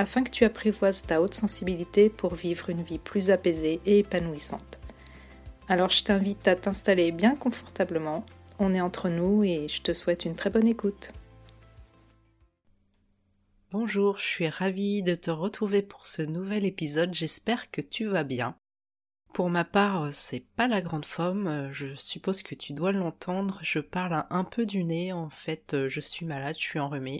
afin que tu apprivoises ta haute sensibilité pour vivre une vie plus apaisée et épanouissante. Alors je t'invite à t'installer bien confortablement, on est entre nous et je te souhaite une très bonne écoute. Bonjour, je suis ravie de te retrouver pour ce nouvel épisode, j'espère que tu vas bien. Pour ma part, c'est pas la grande forme, je suppose que tu dois l'entendre, je parle un peu du nez, en fait je suis malade, je suis enrhumée.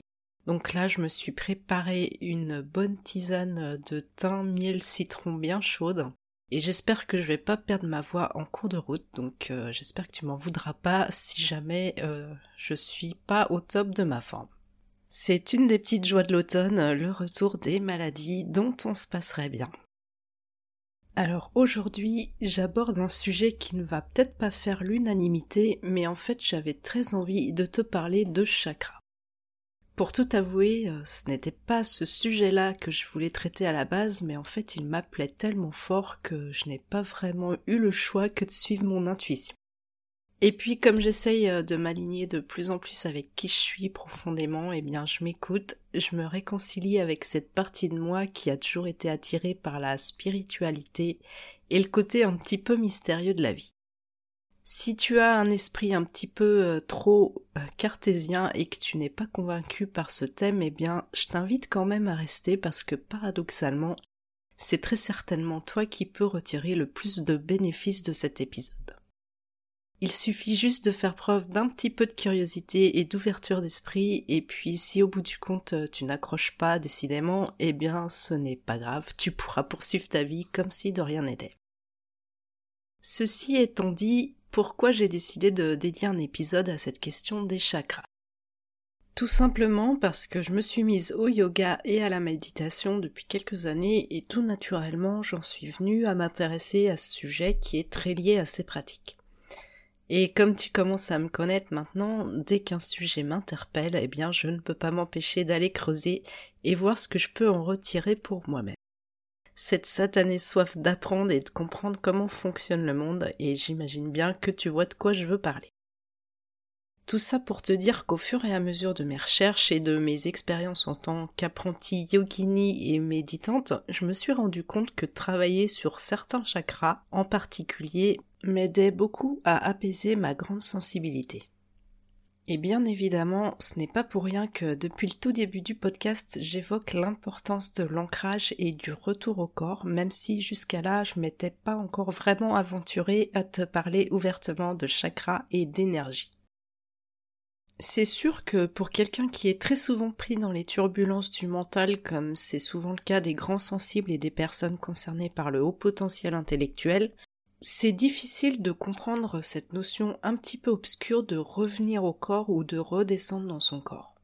Donc là, je me suis préparé une bonne tisane de thym, miel, citron bien chaude. Et j'espère que je vais pas perdre ma voix en cours de route, donc euh, j'espère que tu m'en voudras pas si jamais euh, je suis pas au top de ma forme. C'est une des petites joies de l'automne, le retour des maladies dont on se passerait bien. Alors aujourd'hui, j'aborde un sujet qui ne va peut-être pas faire l'unanimité, mais en fait j'avais très envie de te parler de chakra. Pour tout avouer, euh, ce n'était pas ce sujet-là que je voulais traiter à la base, mais en fait il m'appelait tellement fort que je n'ai pas vraiment eu le choix que de suivre mon intuition. Et puis comme j'essaye euh, de m'aligner de plus en plus avec qui je suis profondément, eh bien je m'écoute, je me réconcilie avec cette partie de moi qui a toujours été attirée par la spiritualité et le côté un petit peu mystérieux de la vie. Si tu as un esprit un petit peu euh, trop euh, cartésien et que tu n'es pas convaincu par ce thème, eh bien, je t'invite quand même à rester parce que paradoxalement, c'est très certainement toi qui peux retirer le plus de bénéfices de cet épisode. Il suffit juste de faire preuve d'un petit peu de curiosité et d'ouverture d'esprit, et puis si au bout du compte euh, tu n'accroches pas décidément, eh bien ce n'est pas grave, tu pourras poursuivre ta vie comme si de rien n'était. Ceci étant dit, pourquoi j'ai décidé de dédier un épisode à cette question des chakras. Tout simplement parce que je me suis mise au yoga et à la méditation depuis quelques années et tout naturellement j'en suis venue à m'intéresser à ce sujet qui est très lié à ces pratiques. Et comme tu commences à me connaître maintenant, dès qu'un sujet m'interpelle, eh bien je ne peux pas m'empêcher d'aller creuser et voir ce que je peux en retirer pour moi-même cette satanée soif d'apprendre et de comprendre comment fonctionne le monde, et j'imagine bien que tu vois de quoi je veux parler. Tout ça pour te dire qu'au fur et à mesure de mes recherches et de mes expériences en tant qu'apprentie yogini et méditante, je me suis rendu compte que travailler sur certains chakras en particulier m'aidait beaucoup à apaiser ma grande sensibilité. Et bien évidemment, ce n'est pas pour rien que depuis le tout début du podcast, j'évoque l'importance de l'ancrage et du retour au corps, même si jusqu'à là, je m'étais pas encore vraiment aventurée à te parler ouvertement de chakra et d'énergie. C'est sûr que pour quelqu'un qui est très souvent pris dans les turbulences du mental, comme c'est souvent le cas des grands sensibles et des personnes concernées par le haut potentiel intellectuel, c'est difficile de comprendre cette notion un petit peu obscure de revenir au corps ou de redescendre dans son corps.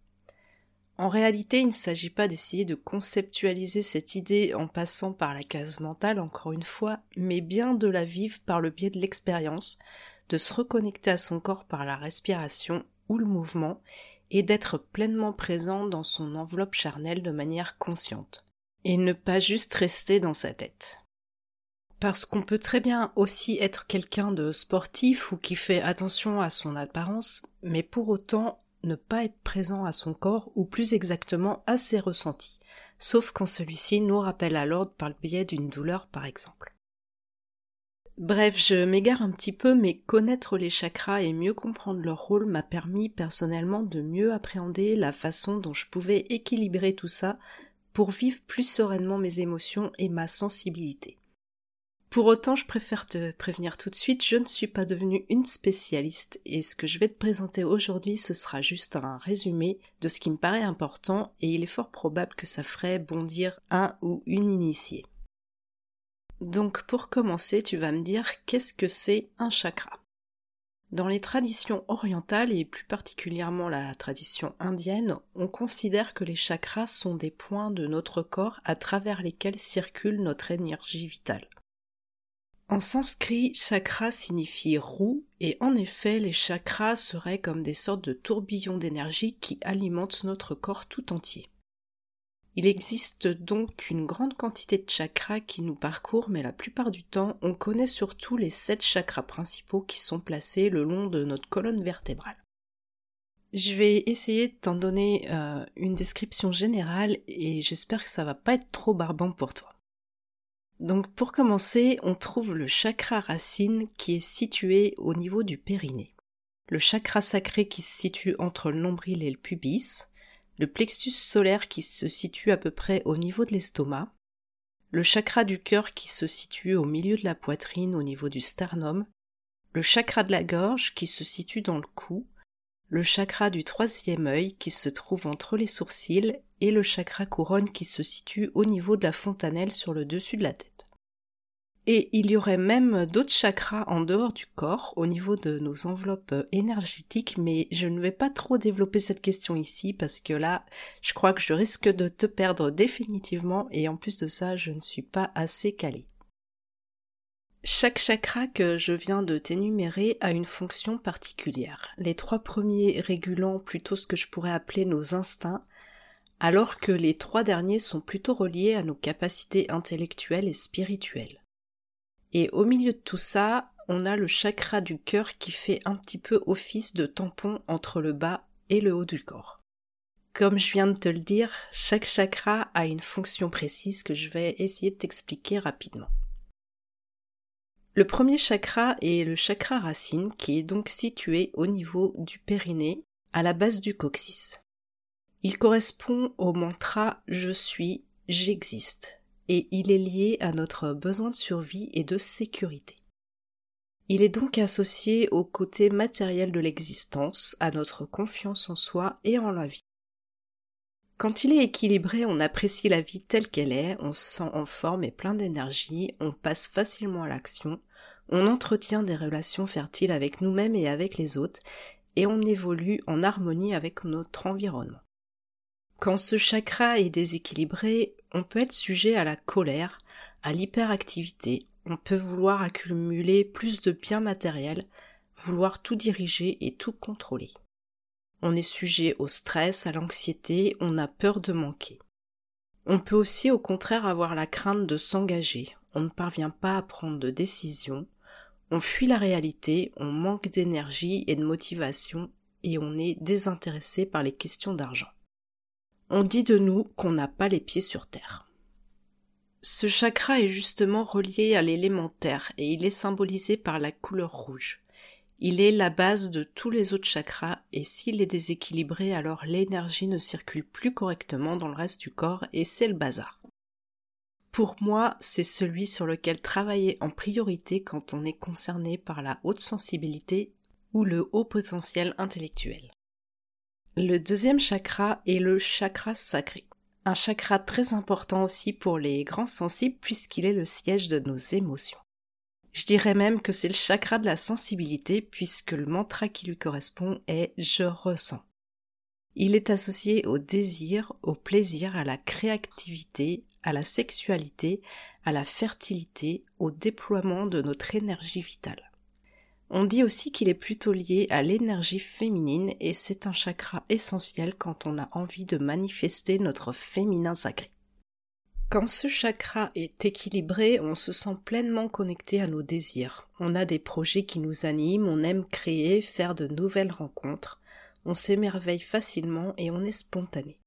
En réalité, il ne s'agit pas d'essayer de conceptualiser cette idée en passant par la case mentale, encore une fois, mais bien de la vivre par le biais de l'expérience, de se reconnecter à son corps par la respiration ou le mouvement, et d'être pleinement présent dans son enveloppe charnelle de manière consciente, et ne pas juste rester dans sa tête. Parce qu'on peut très bien aussi être quelqu'un de sportif ou qui fait attention à son apparence, mais pour autant ne pas être présent à son corps ou plus exactement à ses ressentis, sauf quand celui-ci nous rappelle à l'ordre par le biais d'une douleur par exemple. Bref, je m'égare un petit peu, mais connaître les chakras et mieux comprendre leur rôle m'a permis personnellement de mieux appréhender la façon dont je pouvais équilibrer tout ça pour vivre plus sereinement mes émotions et ma sensibilité. Pour autant, je préfère te prévenir tout de suite, je ne suis pas devenue une spécialiste et ce que je vais te présenter aujourd'hui, ce sera juste un résumé de ce qui me paraît important et il est fort probable que ça ferait bondir un ou une initiée. Donc pour commencer, tu vas me dire qu'est-ce que c'est un chakra? Dans les traditions orientales et plus particulièrement la tradition indienne, on considère que les chakras sont des points de notre corps à travers lesquels circule notre énergie vitale. En sanskrit, chakra signifie roue et en effet les chakras seraient comme des sortes de tourbillons d'énergie qui alimentent notre corps tout entier. Il existe donc une grande quantité de chakras qui nous parcourent, mais la plupart du temps, on connaît surtout les sept chakras principaux qui sont placés le long de notre colonne vertébrale. Je vais essayer de t'en donner euh, une description générale et j'espère que ça va pas être trop barbant pour toi. Donc pour commencer, on trouve le chakra racine qui est situé au niveau du périnée. Le chakra sacré qui se situe entre le nombril et le pubis, le plexus solaire qui se situe à peu près au niveau de l'estomac, le chakra du cœur qui se situe au milieu de la poitrine au niveau du sternum, le chakra de la gorge qui se situe dans le cou, le chakra du troisième œil qui se trouve entre les sourcils et le chakra couronne qui se situe au niveau de la fontanelle sur le dessus de la tête. Et il y aurait même d'autres chakras en dehors du corps, au niveau de nos enveloppes énergétiques, mais je ne vais pas trop développer cette question ici parce que là, je crois que je risque de te perdre définitivement et en plus de ça, je ne suis pas assez calée. Chaque chakra que je viens de t'énumérer a une fonction particulière. Les trois premiers régulant plutôt ce que je pourrais appeler nos instincts, alors que les trois derniers sont plutôt reliés à nos capacités intellectuelles et spirituelles. Et au milieu de tout ça, on a le chakra du cœur qui fait un petit peu office de tampon entre le bas et le haut du corps. Comme je viens de te le dire, chaque chakra a une fonction précise que je vais essayer de t'expliquer rapidement. Le premier chakra est le chakra racine qui est donc situé au niveau du périnée, à la base du coccyx. Il correspond au mantra Je suis, j'existe et il est lié à notre besoin de survie et de sécurité. Il est donc associé au côté matériel de l'existence, à notre confiance en soi et en la vie. Quand il est équilibré, on apprécie la vie telle qu'elle est, on se sent en forme et plein d'énergie, on passe facilement à l'action, on entretient des relations fertiles avec nous-mêmes et avec les autres, et on évolue en harmonie avec notre environnement. Quand ce chakra est déséquilibré, on peut être sujet à la colère, à l'hyperactivité, on peut vouloir accumuler plus de biens matériels, vouloir tout diriger et tout contrôler. On est sujet au stress, à l'anxiété, on a peur de manquer. On peut aussi au contraire avoir la crainte de s'engager, on ne parvient pas à prendre de décision, on fuit la réalité, on manque d'énergie et de motivation et on est désintéressé par les questions d'argent. On dit de nous qu'on n'a pas les pieds sur terre. Ce chakra est justement relié à l'élémentaire et il est symbolisé par la couleur rouge. Il est la base de tous les autres chakras et s'il est déséquilibré alors l'énergie ne circule plus correctement dans le reste du corps et c'est le bazar. Pour moi, c'est celui sur lequel travailler en priorité quand on est concerné par la haute sensibilité ou le haut potentiel intellectuel. Le deuxième chakra est le chakra sacré. Un chakra très important aussi pour les grands sensibles puisqu'il est le siège de nos émotions. Je dirais même que c'est le chakra de la sensibilité puisque le mantra qui lui correspond est je ressens. Il est associé au désir, au plaisir, à la créativité, à la sexualité, à la fertilité, au déploiement de notre énergie vitale. On dit aussi qu'il est plutôt lié à l'énergie féminine et c'est un chakra essentiel quand on a envie de manifester notre féminin sacré. Quand ce chakra est équilibré, on se sent pleinement connecté à nos désirs. On a des projets qui nous animent, on aime créer, faire de nouvelles rencontres, on s'émerveille facilement et on est spontané.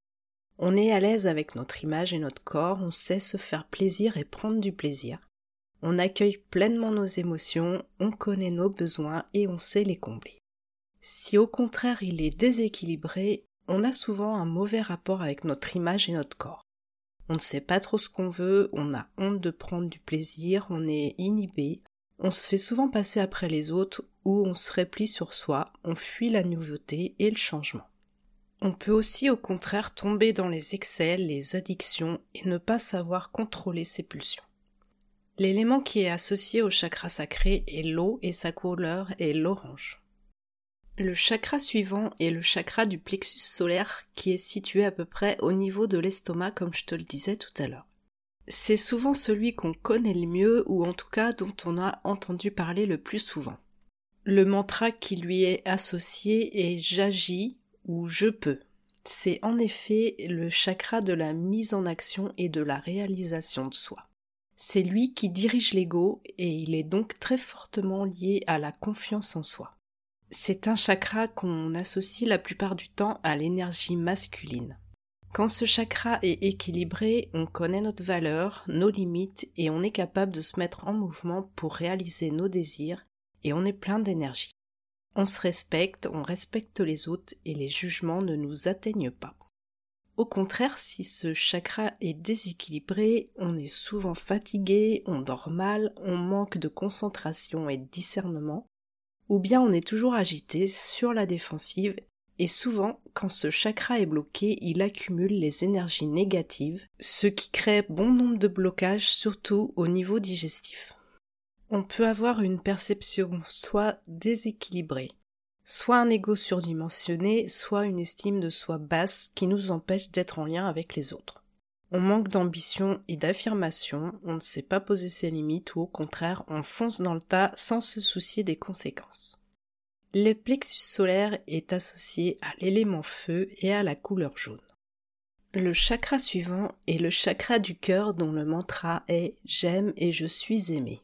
On est à l'aise avec notre image et notre corps, on sait se faire plaisir et prendre du plaisir on accueille pleinement nos émotions, on connaît nos besoins et on sait les combler. Si au contraire il est déséquilibré, on a souvent un mauvais rapport avec notre image et notre corps. On ne sait pas trop ce qu'on veut, on a honte de prendre du plaisir, on est inhibé, on se fait souvent passer après les autres ou on se replie sur soi, on fuit la nouveauté et le changement. On peut aussi au contraire tomber dans les excès, les addictions et ne pas savoir contrôler ses pulsions. L'élément qui est associé au chakra sacré est l'eau et sa couleur est l'orange. Le chakra suivant est le chakra du plexus solaire qui est situé à peu près au niveau de l'estomac comme je te le disais tout à l'heure. C'est souvent celui qu'on connaît le mieux ou en tout cas dont on a entendu parler le plus souvent. Le mantra qui lui est associé est j'agis ou je peux. C'est en effet le chakra de la mise en action et de la réalisation de soi. C'est lui qui dirige l'ego et il est donc très fortement lié à la confiance en soi. C'est un chakra qu'on associe la plupart du temps à l'énergie masculine. Quand ce chakra est équilibré, on connaît notre valeur, nos limites et on est capable de se mettre en mouvement pour réaliser nos désirs et on est plein d'énergie. On se respecte, on respecte les autres et les jugements ne nous atteignent pas. Au contraire, si ce chakra est déséquilibré, on est souvent fatigué, on dort mal, on manque de concentration et de discernement, ou bien on est toujours agité sur la défensive, et souvent, quand ce chakra est bloqué, il accumule les énergies négatives, ce qui crée bon nombre de blocages, surtout au niveau digestif on peut avoir une perception soit déséquilibrée, soit un ego surdimensionné, soit une estime de soi basse qui nous empêche d'être en lien avec les autres. On manque d'ambition et d'affirmation, on ne sait pas poser ses limites ou au contraire on fonce dans le tas sans se soucier des conséquences. Le plexus solaire est associé à l'élément feu et à la couleur jaune. Le chakra suivant est le chakra du cœur dont le mantra est J'aime et je suis aimé.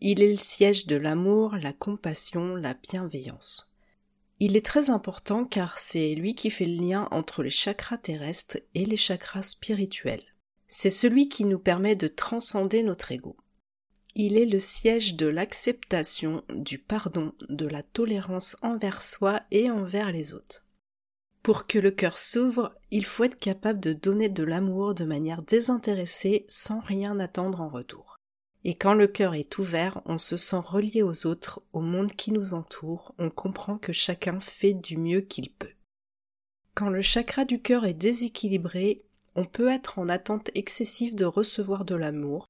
Il est le siège de l'amour, la compassion, la bienveillance. Il est très important car c'est lui qui fait le lien entre les chakras terrestres et les chakras spirituels. C'est celui qui nous permet de transcender notre ego. Il est le siège de l'acceptation, du pardon, de la tolérance envers soi et envers les autres. Pour que le cœur s'ouvre, il faut être capable de donner de l'amour de manière désintéressée sans rien attendre en retour. Et quand le cœur est ouvert, on se sent relié aux autres, au monde qui nous entoure, on comprend que chacun fait du mieux qu'il peut. Quand le chakra du cœur est déséquilibré, on peut être en attente excessive de recevoir de l'amour,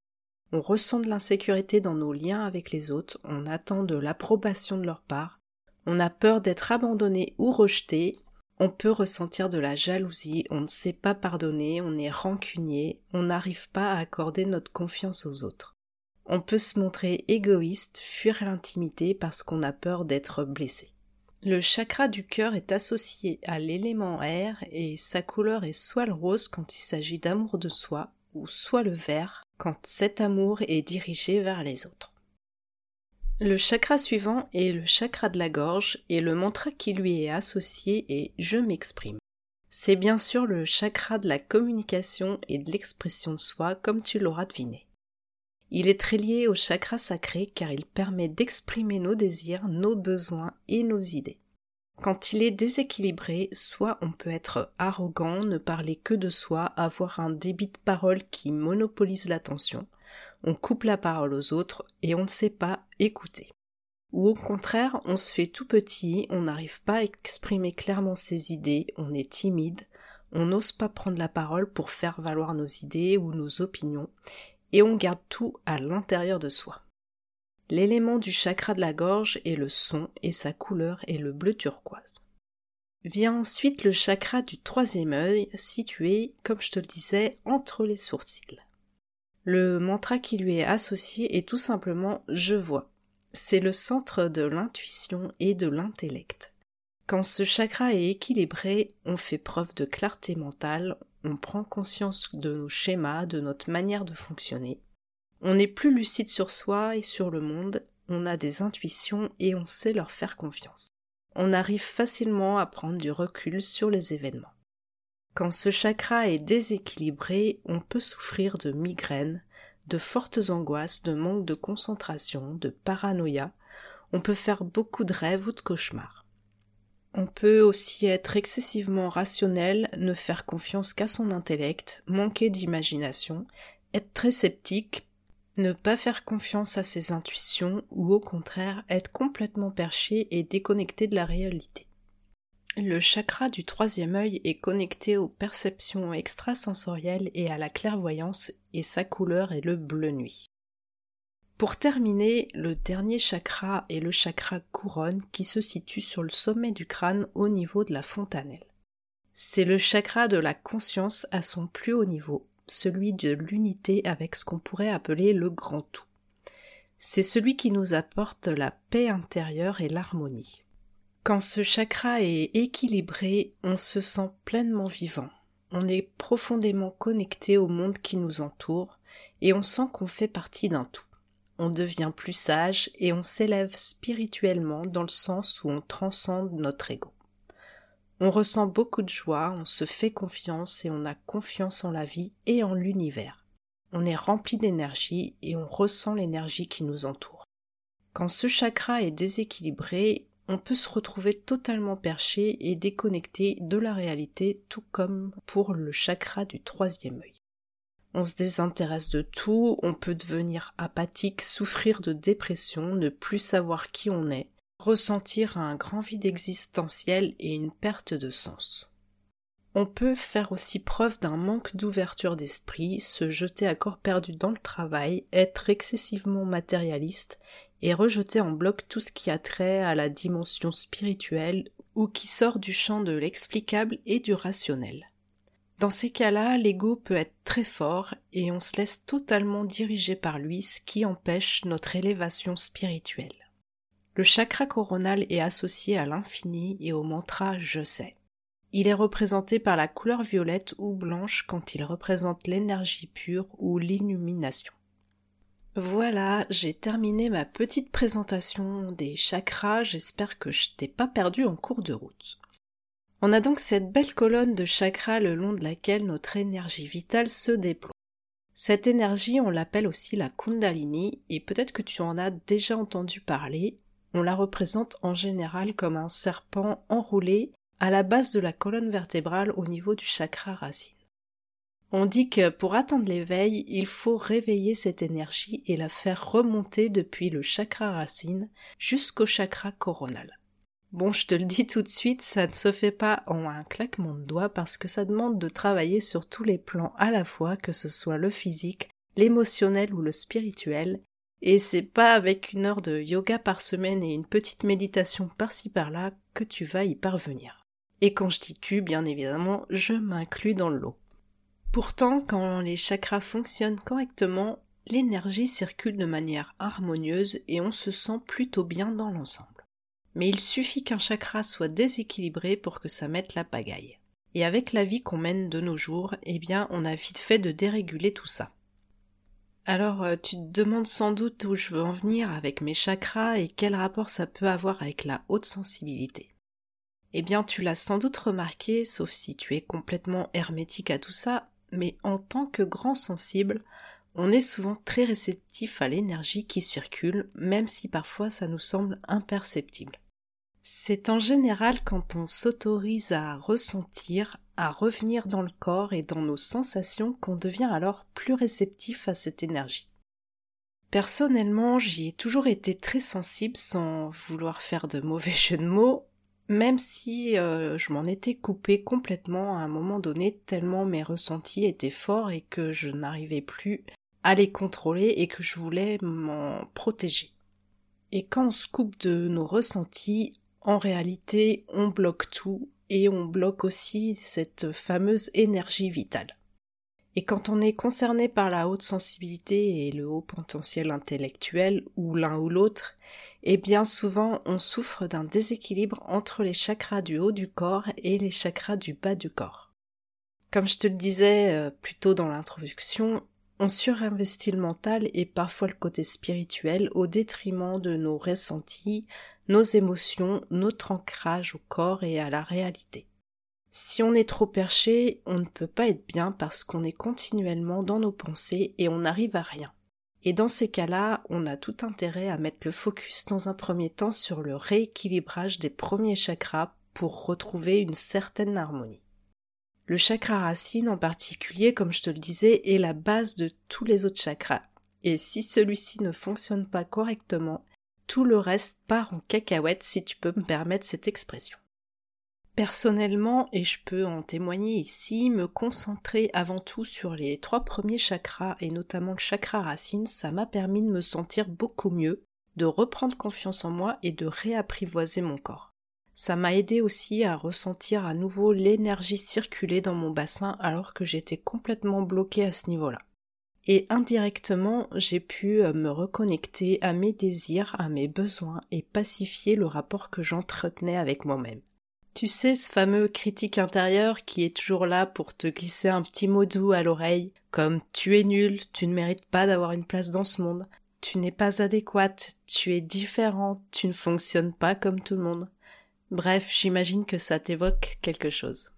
on ressent de l'insécurité dans nos liens avec les autres, on attend de l'approbation de leur part, on a peur d'être abandonné ou rejeté, on peut ressentir de la jalousie, on ne sait pas pardonner, on est rancunier, on n'arrive pas à accorder notre confiance aux autres. On peut se montrer égoïste, fuir l'intimité parce qu'on a peur d'être blessé. Le chakra du cœur est associé à l'élément air et sa couleur est soit le rose quand il s'agit d'amour de soi ou soit le vert quand cet amour est dirigé vers les autres. Le chakra suivant est le chakra de la gorge et le mantra qui lui est associé est Je m'exprime. C'est bien sûr le chakra de la communication et de l'expression de soi comme tu l'auras deviné. Il est très lié au chakra sacré car il permet d'exprimer nos désirs, nos besoins et nos idées. Quand il est déséquilibré, soit on peut être arrogant, ne parler que de soi, avoir un débit de parole qui monopolise l'attention, on coupe la parole aux autres et on ne sait pas écouter. Ou au contraire, on se fait tout petit, on n'arrive pas à exprimer clairement ses idées, on est timide, on n'ose pas prendre la parole pour faire valoir nos idées ou nos opinions, et on garde tout à l'intérieur de soi. L'élément du chakra de la gorge est le son et sa couleur est le bleu turquoise. Vient ensuite le chakra du troisième œil, situé, comme je te le disais, entre les sourcils. Le mantra qui lui est associé est tout simplement je vois. C'est le centre de l'intuition et de l'intellect. Quand ce chakra est équilibré, on fait preuve de clarté mentale, on prend conscience de nos schémas, de notre manière de fonctionner. On est plus lucide sur soi et sur le monde, on a des intuitions et on sait leur faire confiance. On arrive facilement à prendre du recul sur les événements. Quand ce chakra est déséquilibré, on peut souffrir de migraines, de fortes angoisses, de manque de concentration, de paranoïa, on peut faire beaucoup de rêves ou de cauchemars. On peut aussi être excessivement rationnel, ne faire confiance qu'à son intellect, manquer d'imagination, être très sceptique, ne pas faire confiance à ses intuitions ou au contraire être complètement perché et déconnecté de la réalité. Le chakra du troisième œil est connecté aux perceptions extrasensorielles et à la clairvoyance et sa couleur est le bleu nuit. Pour terminer, le dernier chakra est le chakra couronne qui se situe sur le sommet du crâne au niveau de la fontanelle. C'est le chakra de la conscience à son plus haut niveau. celui de l'unité avec ce qu'on pourrait appeler le grand tout. C'est celui qui nous apporte la paix intérieure et l'harmonie. Quand ce chakra est équilibré, on se sent pleinement vivant. On est profondément connecté au monde qui nous entoure et on sent qu'on fait partie d'un tout. On devient plus sage et on s'élève spirituellement dans le sens où on transcende notre ego. On ressent beaucoup de joie, on se fait confiance et on a confiance en la vie et en l'univers. On est rempli d'énergie et on ressent l'énergie qui nous entoure. Quand ce chakra est déséquilibré, on peut se retrouver totalement perché et déconnecté de la réalité, tout comme pour le chakra du troisième œil. On se désintéresse de tout, on peut devenir apathique, souffrir de dépression, ne plus savoir qui on est, ressentir un grand vide existentiel et une perte de sens. On peut faire aussi preuve d'un manque d'ouverture d'esprit, se jeter à corps perdu dans le travail, être excessivement matérialiste et rejeter en bloc tout ce qui a trait à la dimension spirituelle ou qui sort du champ de l'explicable et du rationnel. Dans ces cas-là, l'ego peut être très fort et on se laisse totalement diriger par lui, ce qui empêche notre élévation spirituelle. Le chakra coronal est associé à l'infini et au mantra je sais. Il est représenté par la couleur violette ou blanche quand il représente l'énergie pure ou l'illumination. Voilà, j'ai terminé ma petite présentation des chakras, j'espère que je t'ai pas perdu en cours de route. On a donc cette belle colonne de chakras le long de laquelle notre énergie vitale se déploie. Cette énergie, on l'appelle aussi la Kundalini, et peut-être que tu en as déjà entendu parler. On la représente en général comme un serpent enroulé à la base de la colonne vertébrale au niveau du chakra racine. On dit que pour atteindre l'éveil, il faut réveiller cette énergie et la faire remonter depuis le chakra racine jusqu'au chakra coronal. Bon, je te le dis tout de suite, ça ne se fait pas en un claquement de doigts parce que ça demande de travailler sur tous les plans à la fois, que ce soit le physique, l'émotionnel ou le spirituel, et c'est pas avec une heure de yoga par semaine et une petite méditation par-ci par-là que tu vas y parvenir. Et quand je dis tu, bien évidemment, je m'inclus dans le lot. Pourtant, quand les chakras fonctionnent correctement, l'énergie circule de manière harmonieuse et on se sent plutôt bien dans l'ensemble. Mais il suffit qu'un chakra soit déséquilibré pour que ça mette la pagaille. Et avec la vie qu'on mène de nos jours, eh bien, on a vite fait de déréguler tout ça. Alors, euh, tu te demandes sans doute où je veux en venir avec mes chakras et quel rapport ça peut avoir avec la haute sensibilité. Eh bien, tu l'as sans doute remarqué, sauf si tu es complètement hermétique à tout ça, mais en tant que grand sensible, on est souvent très réceptif à l'énergie qui circule, même si parfois ça nous semble imperceptible. C'est en général quand on s'autorise à ressentir, à revenir dans le corps et dans nos sensations qu'on devient alors plus réceptif à cette énergie. Personnellement, j'y ai toujours été très sensible sans vouloir faire de mauvais jeux de mots, même si euh, je m'en étais coupé complètement à un moment donné tellement mes ressentis étaient forts et que je n'arrivais plus à les contrôler et que je voulais m'en protéger. Et quand on se coupe de nos ressentis, en réalité, on bloque tout et on bloque aussi cette fameuse énergie vitale. Et quand on est concerné par la haute sensibilité et le haut potentiel intellectuel, ou l'un ou l'autre, et bien souvent on souffre d'un déséquilibre entre les chakras du haut du corps et les chakras du bas du corps. Comme je te le disais euh, plus tôt dans l'introduction, on surinvestit le mental et parfois le côté spirituel au détriment de nos ressentis, nos émotions, notre ancrage au corps et à la réalité. Si on est trop perché, on ne peut pas être bien parce qu'on est continuellement dans nos pensées et on n'arrive à rien. Et dans ces cas-là, on a tout intérêt à mettre le focus dans un premier temps sur le rééquilibrage des premiers chakras pour retrouver une certaine harmonie. Le chakra racine en particulier, comme je te le disais, est la base de tous les autres chakras. Et si celui-ci ne fonctionne pas correctement, tout le reste part en cacahuète si tu peux me permettre cette expression. Personnellement, et je peux en témoigner ici, me concentrer avant tout sur les trois premiers chakras et notamment le chakra racine, ça m'a permis de me sentir beaucoup mieux, de reprendre confiance en moi et de réapprivoiser mon corps. Ça m'a aidé aussi à ressentir à nouveau l'énergie circuler dans mon bassin alors que j'étais complètement bloquée à ce niveau-là. Et indirectement, j'ai pu euh, me reconnecter à mes désirs, à mes besoins et pacifier le rapport que j'entretenais avec moi-même. Tu sais, ce fameux critique intérieur qui est toujours là pour te glisser un petit mot doux à l'oreille, comme tu es nul, tu ne mérites pas d'avoir une place dans ce monde, tu n'es pas adéquate, tu es différente, tu ne fonctionnes pas comme tout le monde. Bref, j'imagine que ça t'évoque quelque chose.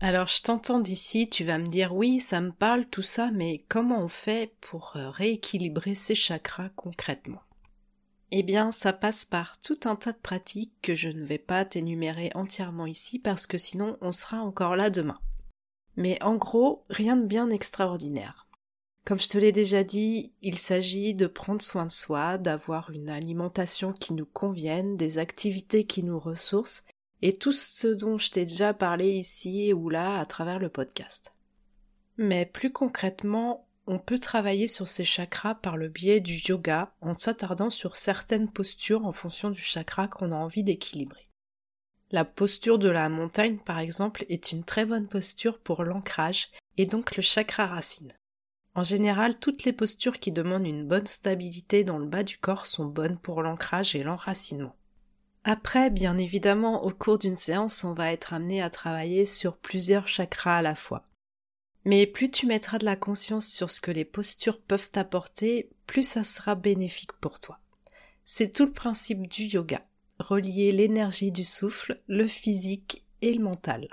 Alors je t'entends d'ici, tu vas me dire oui, ça me parle tout ça, mais comment on fait pour euh, rééquilibrer ces chakras concrètement? Eh bien, ça passe par tout un tas de pratiques que je ne vais pas t'énumérer entièrement ici parce que sinon on sera encore là demain. Mais en gros, rien de bien extraordinaire. Comme je te l'ai déjà dit, il s'agit de prendre soin de soi, d'avoir une alimentation qui nous convienne, des activités qui nous ressourcent, et tout ce dont je t'ai déjà parlé ici ou là à travers le podcast. Mais plus concrètement, on peut travailler sur ces chakras par le biais du yoga en s'attardant sur certaines postures en fonction du chakra qu'on a envie d'équilibrer. La posture de la montagne, par exemple, est une très bonne posture pour l'ancrage et donc le chakra racine. En général, toutes les postures qui demandent une bonne stabilité dans le bas du corps sont bonnes pour l'ancrage et l'enracinement. Après, bien évidemment, au cours d'une séance, on va être amené à travailler sur plusieurs chakras à la fois. Mais plus tu mettras de la conscience sur ce que les postures peuvent t'apporter, plus ça sera bénéfique pour toi. C'est tout le principe du yoga, relier l'énergie du souffle, le physique et le mental.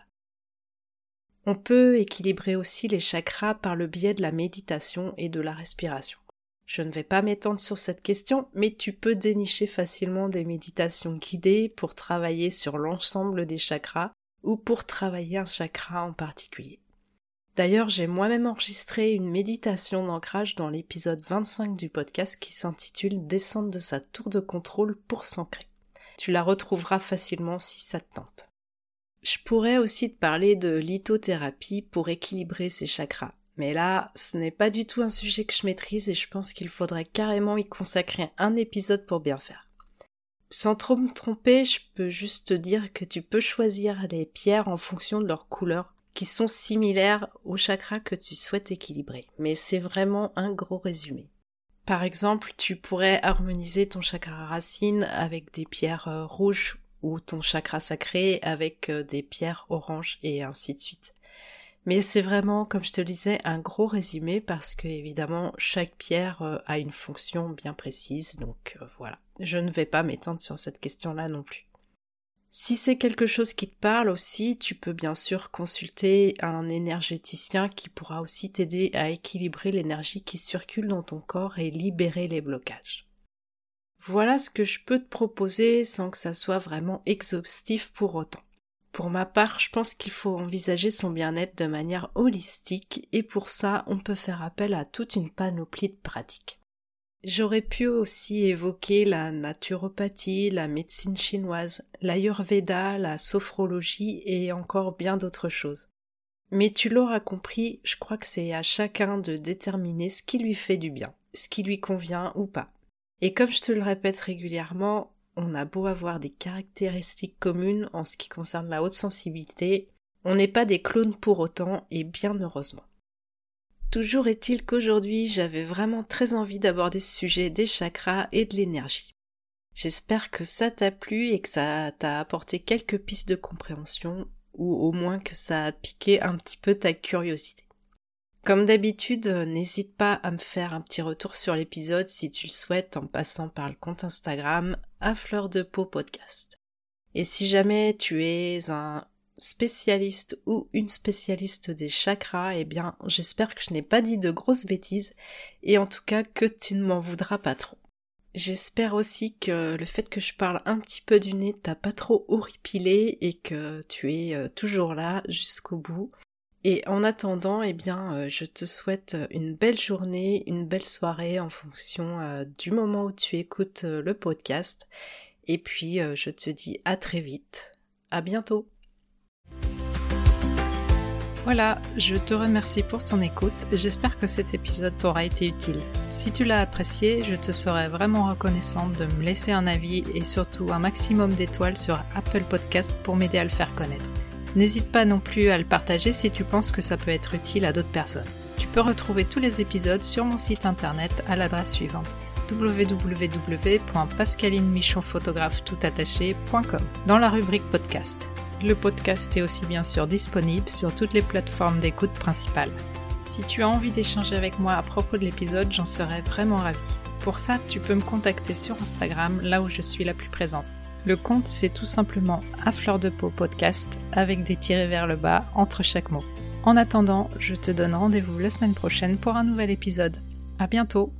On peut équilibrer aussi les chakras par le biais de la méditation et de la respiration. Je ne vais pas m'étendre sur cette question, mais tu peux dénicher facilement des méditations guidées pour travailler sur l'ensemble des chakras ou pour travailler un chakra en particulier. D'ailleurs, j'ai moi-même enregistré une méditation d'ancrage dans l'épisode 25 du podcast qui s'intitule Descendre de sa tour de contrôle pour s'ancrer. Tu la retrouveras facilement si ça te tente. Je pourrais aussi te parler de lithothérapie pour équilibrer ces chakras. Mais là, ce n'est pas du tout un sujet que je maîtrise et je pense qu'il faudrait carrément y consacrer un épisode pour bien faire. Sans trop me tromper, je peux juste te dire que tu peux choisir les pierres en fonction de leur couleur, qui sont similaires aux chakras que tu souhaites équilibrer. Mais c'est vraiment un gros résumé. Par exemple, tu pourrais harmoniser ton chakra racine avec des pierres euh, rouges ou ton chakra sacré avec euh, des pierres oranges et ainsi de suite. Mais c'est vraiment, comme je te disais, un gros résumé parce que évidemment chaque pierre euh, a une fonction bien précise, donc euh, voilà. Je ne vais pas m'étendre sur cette question-là non plus. Si c'est quelque chose qui te parle aussi, tu peux bien sûr consulter un énergéticien qui pourra aussi t'aider à équilibrer l'énergie qui circule dans ton corps et libérer les blocages. Voilà ce que je peux te proposer sans que ça soit vraiment exhaustif pour autant. Pour ma part, je pense qu'il faut envisager son bien-être de manière holistique et pour ça, on peut faire appel à toute une panoplie de pratiques. J'aurais pu aussi évoquer la naturopathie, la médecine chinoise, l'ayurveda, la sophrologie et encore bien d'autres choses. Mais tu l'auras compris, je crois que c'est à chacun de déterminer ce qui lui fait du bien, ce qui lui convient ou pas. Et comme je te le répète régulièrement, on a beau avoir des caractéristiques communes en ce qui concerne la haute sensibilité, on n'est pas des clones pour autant et bien heureusement. Toujours est-il qu'aujourd'hui j'avais vraiment très envie d'aborder ce sujet des chakras et de l'énergie. J'espère que ça t'a plu et que ça t'a apporté quelques pistes de compréhension ou au moins que ça a piqué un petit peu ta curiosité. Comme d'habitude, euh, n'hésite pas à me faire un petit retour sur l'épisode si tu le souhaites en passant par le compte Instagram à fleur de peau podcast. Et si jamais tu es un spécialiste ou une spécialiste des chakras, eh bien, j'espère que je n'ai pas dit de grosses bêtises et en tout cas que tu ne m'en voudras pas trop. J'espère aussi que le fait que je parle un petit peu du nez t'a pas trop horripilé et que tu es euh, toujours là jusqu'au bout. Et en attendant, eh bien, euh, je te souhaite une belle journée, une belle soirée en fonction euh, du moment où tu écoutes euh, le podcast. Et puis, je te dis à très vite. À bientôt. Voilà, je te remercie pour ton écoute. J'espère que cet épisode t'aura été utile. Si tu l'as apprécié, je te serais vraiment reconnaissante de me laisser un avis et surtout un maximum d'étoiles sur Apple Podcast pour m'aider à le faire connaître. N'hésite pas non plus à le partager si tu penses que ça peut être utile à d'autres personnes. Tu peux retrouver tous les épisodes sur mon site internet à l'adresse suivante www.pascalinemichonphotographe.com dans la rubrique podcast. Le podcast est aussi bien sûr disponible sur toutes les plateformes d'écoute principales. Si tu as envie d'échanger avec moi à propos de l'épisode, j'en serais vraiment ravie. Pour ça, tu peux me contacter sur Instagram, là où je suis la plus présente. Le compte, c'est tout simplement à fleur de peau podcast avec des tirés vers le bas entre chaque mot. En attendant, je te donne rendez-vous la semaine prochaine pour un nouvel épisode. À bientôt!